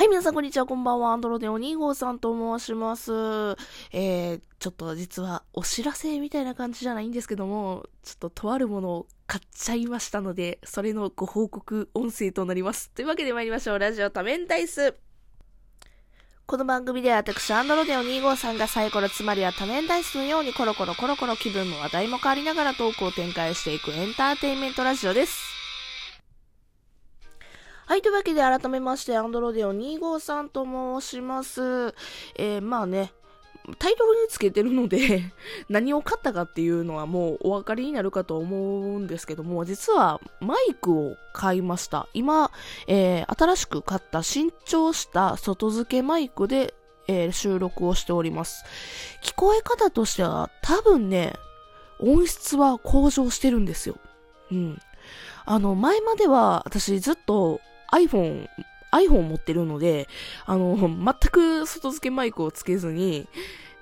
はい、皆さんこんにちは、こんばんは。アンドロデオ2号さんと申します。えー、ちょっと実はお知らせみたいな感じじゃないんですけども、ちょっととあるものを買っちゃいましたので、それのご報告音声となります。というわけで参りましょう。ラジオ多面ダイス。この番組では私、アンドロデオ2号さんがサイコロつまりは多面ダイスのようにコロコロコロコロ気分も話題も変わりながらトークを展開していくエンターテインメントラジオです。はい、というわけで改めまして、アンドロデオ253と申します。えー、まあね、タイトルにつけてるので、何を買ったかっていうのはもうお分かりになるかと思うんですけども、実はマイクを買いました。今、えー、新しく買った新調した外付けマイクで、えー、収録をしております。聞こえ方としては多分ね、音質は向上してるんですよ。うん。あの、前までは私ずっと iPhone、iPhone 持ってるので、あの、全く外付けマイクをつけずに、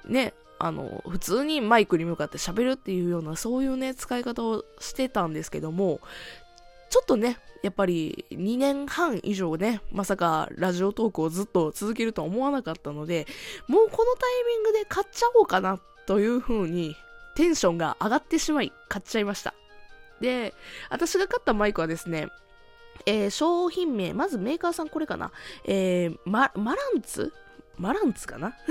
ね、あの、普通にマイクに向かって喋るっていうような、そういうね、使い方をしてたんですけども、ちょっとね、やっぱり2年半以上ね、まさかラジオトークをずっと続けるとは思わなかったので、もうこのタイミングで買っちゃおうかなという風にテンションが上がってしまい買っちゃいました。で、私が買ったマイクはですね、えー、商品名、まずメーカーさんこれかなえー、マ、マランツ？マランツかな？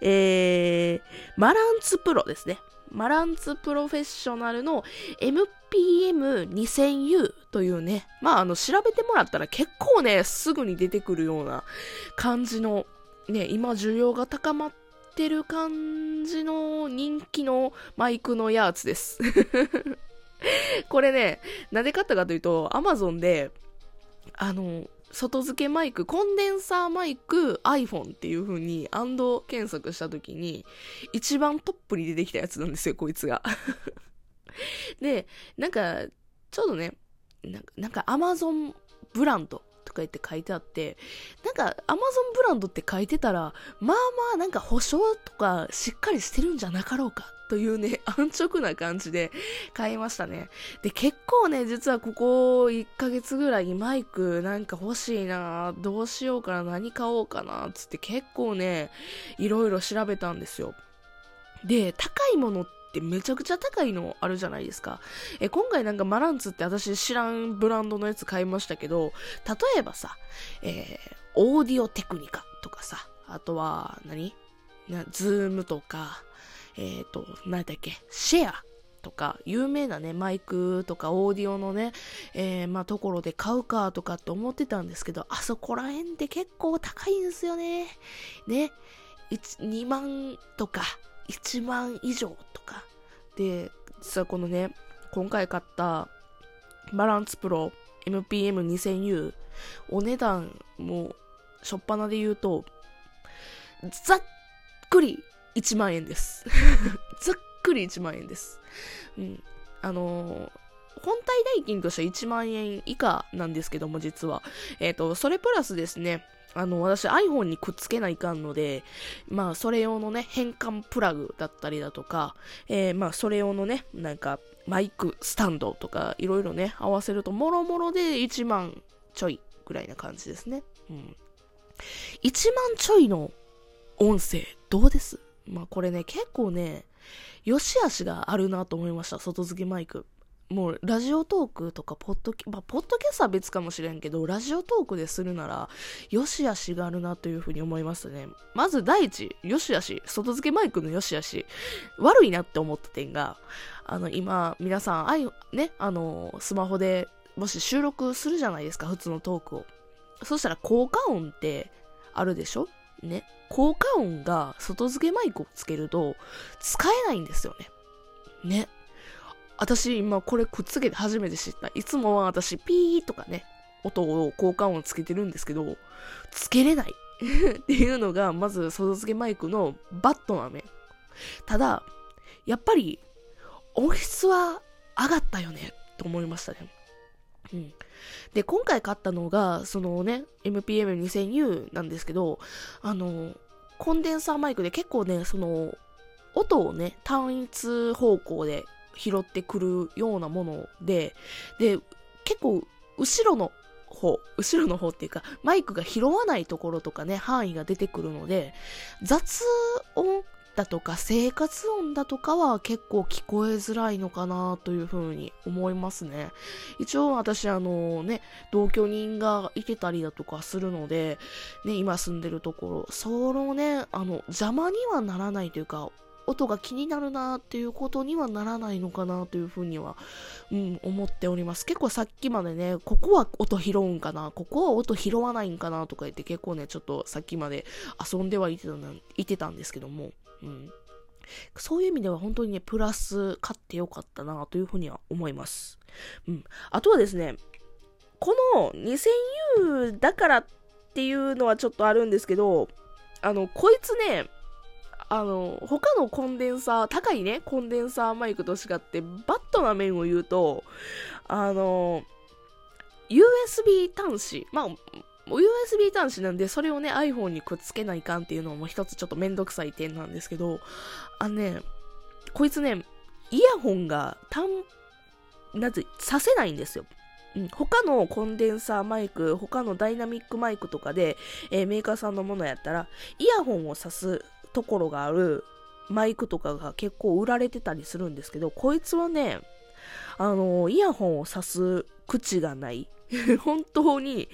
えー、マランツプロですね。マランツプロフェッショナルの MPM2000U というね、まああの調べてもらったら結構ね、すぐに出てくるような感じの、ね、今需要が高まってる感じの人気のマイクのやつです。これね、なんで買ったかというと、アマゾンで、あの、外付けマイク、コンデンサーマイク、iPhone っていう風に、アンド検索した時に、一番トップに出てきたやつなんですよ、こいつが。で、なんか、ちょうどね、なんか、なんか Amazon ブランドとか言って書いてあって、なんか Amazon ブランドって書いてたら、まあまあなんか保証とかしっかりしてるんじゃなかろうかというね、安直な感じで買いましたね。で、結構ね、実はここ1ヶ月ぐらいマイクなんか欲しいなどうしようかな何買おうかなつって結構ね、いろいろ調べたんですよ。で、高いものってめちゃくちゃ高いのあるじゃないですか。え、今回なんかマランツって私知らんブランドのやつ買いましたけど、例えばさ、えー、オーディオテクニカとかさ、あとは何、ズームとか、えっ、ー、と、何だっけ、シュアとか、有名なね、マイクとかオーディオのね、えー、まあ、ところで買うかとかって思ってたんですけど、あそこら辺って結構高いんですよね。ね、2万とか、1万以上とか。で、実はこのね、今回買ったバランスプロ MPM2000U、お値段も、しょっぱなで言うと、ざっくり1万円です。ざっくり1万円です。うん。あのー、本体代金としては1万円以下なんですけども、実は。えっ、ー、と、それプラスですね、あの、私 iPhone にくっつけないかんので、まあ、それ用のね、変換プラグだったりだとか、えー、まあ、それ用のね、なんか、マイクスタンドとか、いろいろね、合わせると、もろもろで1万ちょいぐらいな感じですね。うん。1万ちょいの音声、どうです？まあこれね、結構ね、良し悪しがあるなと思いました、外付けマイク。もう、ラジオトークとか、ポッドキ、まあ、ポッドキャストは別かもしれんけど、ラジオトークでするなら、良し悪しがあるなというふうに思いますね。まず第一、良し悪し、外付けマイクの良し悪し、悪いなって思った点が、あの、今、皆さん、あい、ね、あの、スマホで、もし収録するじゃないですか、普通のトークを。そしたら、効果音ってあるでしょ？ね。効果音が外付けマイクをつけると使えないんですよね。ね。私今これくっつけて初めて知った。いつもは私ピーとかね、音を効果音つけてるんですけど、つけれない っていうのがまず外付けマイクのバットな面。ただ、やっぱり音質は上がったよねと思いましたね。うん。で、今回買ったのが、そのね、MPM2000U なんですけど、あの、コンデンサーマイクで結構ね、その、音をね、単一方向で拾ってくるようなもので、で、結構、後ろの方、後ろの方っていうか、マイクが拾わないところとかね、範囲が出てくるので、雑音だとか生活音だとかは結構聞こえづらいのかなというふうに思いますね。一応私あのね、同居人がいてたりだとかするので、ね、今住んでるところ、そのね、あの、邪魔にはならないというか、音が気になるなっていうことにはならないのかなというふうには、うん、思っております。結構さっきまでね、ここは音拾うんかな、ここは音拾わないんかなとか言って結構ね、ちょっとさっきまで遊んではいてたいてたんですけども、うん。そういう意味では本当にね、プラス買ってよかったなというふうには思います。うん。あとはですね、この 2000U だからっていうのはちょっとあるんですけど、あの、こいつね、あの、他のコンデンサー、高いね、コンデンサーマイクと違って、バットな面を言うと、あの、USB 端子、まあ、USB 端子なんで、それをね、iPhone にくっつけないかんっていうのも一つちょっとめんどくさい点なんですけど、あのね、こいつね、イヤホンが、たん、なぜ、させないんですよ。うん、他のコンデンサーマイク、他のダイナミックマイクとかで、えー、メーカーさんのものやったら、イヤホンを挿すところがあるマイクとかが結構売られてたりするんですけど、こいつはね、あの、イヤホンを挿す口がない。本当に、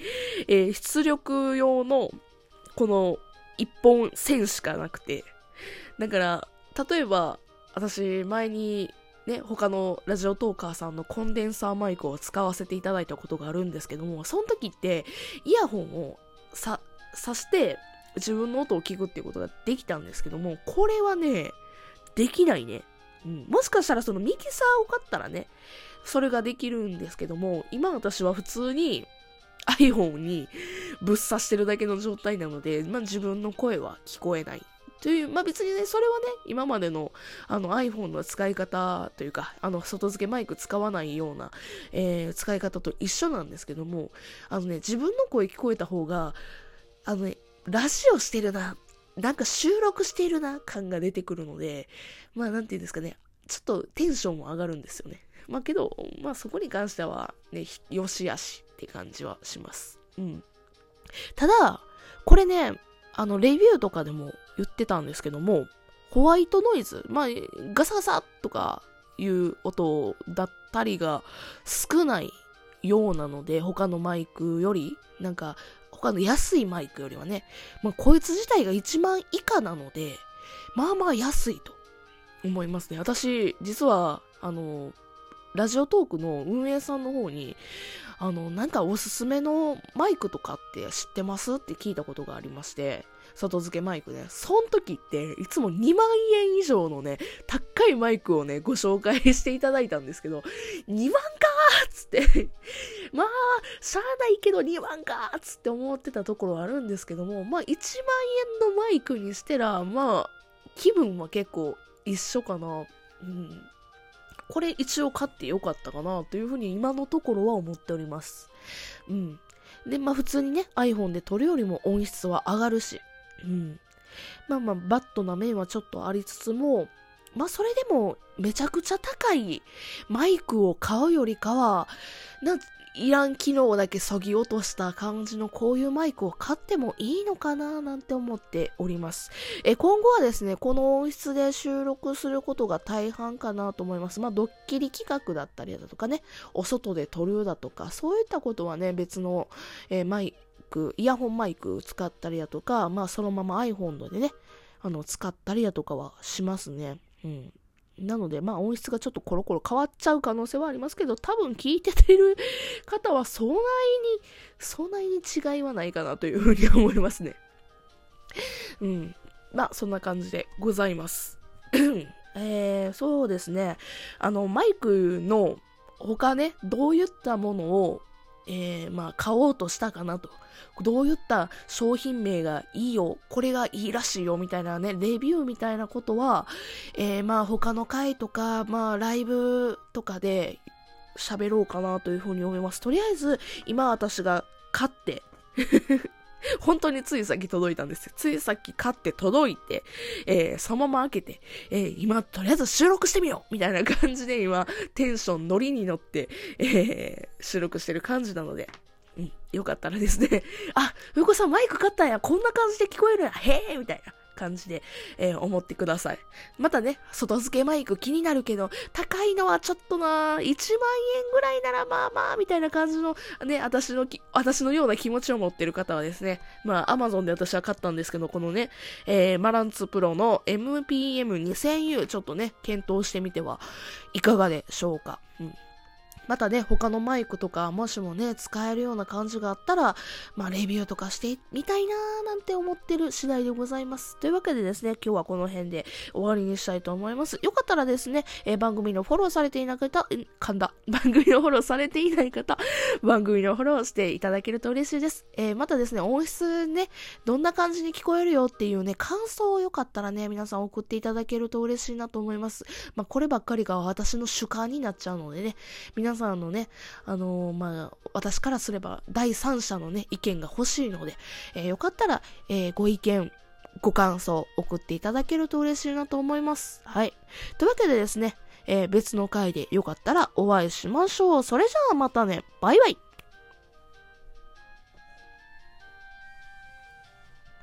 えー、出力用の、この一本線しかなくて。だから、例えば、私、前に、ね、他のラジオトーカーさんのコンデンサーマイクを使わせていただいたことがあるんですけども、その時って、イヤホンをさ、さして、自分の音を聞くっていうことができたんですけども、これはね、できないね。うん、もしかしたらそのミキサーを買ったらね、それができるんですけども、今私は普通に iPhone にぶっ刺してるだけの状態なので、まあ、自分の声は聞こえない。という、まあ別にね、それはね、今までのあの iPhone の使い方というか、あの外付けマイク使わないような、えー、使い方と一緒なんですけども、あのね、自分の声聞こえた方が、あのね、ラジオしてるな、なんか収録しているな感が出てくるので、まあなんていうんですかね、ちょっとテンションも上がるんですよね。まあけど、まあそこに関してはね、よしあしって感じはします。うん。ただ、これね、あの、レビューとかでも言ってたんですけども、ホワイトノイズ、まあ、ガサガサとかいう音だったりが少ないようなので、他のマイクより、なんか、他の安いマイクよりはね、まあ、こいつ自体が1万以下なので、まあまあ安いと思いますね。私、実は、あの、ラジオトークの運営さんの方に、あの、なんかおすすめのマイクとかって知ってます？って聞いたことがありまして、外付けマイクね。そん時って、いつも2万円以上のね、高いマイクをね、ご紹介していただいたんですけど、2万っつって まあ、しゃあないけど2万かっつって思ってたところはあるんですけども、まあ1万円のマイクにしてら、まあ、気分は結構一緒かな。うん。これ一応買ってよかったかなというふうに今のところは思っております。うん。で、まあ普通にね、iPhone で撮るよりも音質は上がるし、うん。まあまあ、バットな面はちょっとありつつも、まあそれでもめちゃくちゃ高いマイクを買うよりかは、ないらん機能だけそぎ落とした感じのこういうマイクを買ってもいいのかななんて思っております。え、今後はですね、この音質で収録することが大半かなと思います。まあ、ドッキリ企画だったりだとかね、お外で撮るだとか、そういったことはね、別の、えー、マイク、イヤホンマイク使ったりだとか、まあ、そのまま iPhone でね、あの、使ったりだとかはしますね。うん。なので、まあ音質がちょっとコロコロ変わっちゃう可能性はありますけど、多分聞いててる方はそんなに、そんなに違いはないかなというふうに思いますね。うん。まあそんな感じでございます。えー、そうですね。あの、マイクの他ね、どういったものを、えー、まあ買おうとしたかなとどういった商品名がいいよ、これがいいらしいよ、みたいなね、レビューみたいなことは、えー、まあ他の回とか、まあライブとかで喋ろうかなというふうに思います。とりあえず、今私が勝って 本当についさっき届いたんですよ。ついさっき買って届いて、えー、そのまま開けて、えー、今、とりあえず収録してみようみたいな感じで今、テンション、ノリに乗って、えー、収録してる感じなので、うん、よかったらですね、あ、ふうこさんマイク買ったんや、こんな感じで聞こえるんや、へえみたいな。感じで、えー、思ってください。またね、外付けマイク気になるけど、高いのはちょっとな、1万円ぐらいならまあまあ、みたいな感じの、ね、私のき、私のような気持ちを持ってる方はですね、まあ、アマゾンで私は買ったんですけど、このね、えー、マランツプロの MPM2000U、ちょっとね、検討してみてはいかがでしょうか。うんまたね、他のマイクとか、もしもね、使えるような感じがあったら、まあ、レビューとかしてみたいなーなんて思ってる次第でございます。というわけでですね、今日はこの辺で終わりにしたいと思います。よかったらですね、えー、番組のフォローされていない方、噛んだ。番組のフォローされていない方、番組のフォローしていただけると嬉しいです。えー、またですね、音質ね、どんな感じに聞こえるよっていうね、感想をよかったらね、皆さん送っていただけると嬉しいなと思います。まあ、こればっかりが私の主観になっちゃうのでね、皆皆さんのね、あのー、まあ、私からすれば第三者のね、意見が欲しいので、えー、よかったら、えー、ご意見、ご感想送っていただけると嬉しいなと思います。はい。というわけでですね、え別の回でよかったらお会いしましょう。それじゃあまたね、バイバイ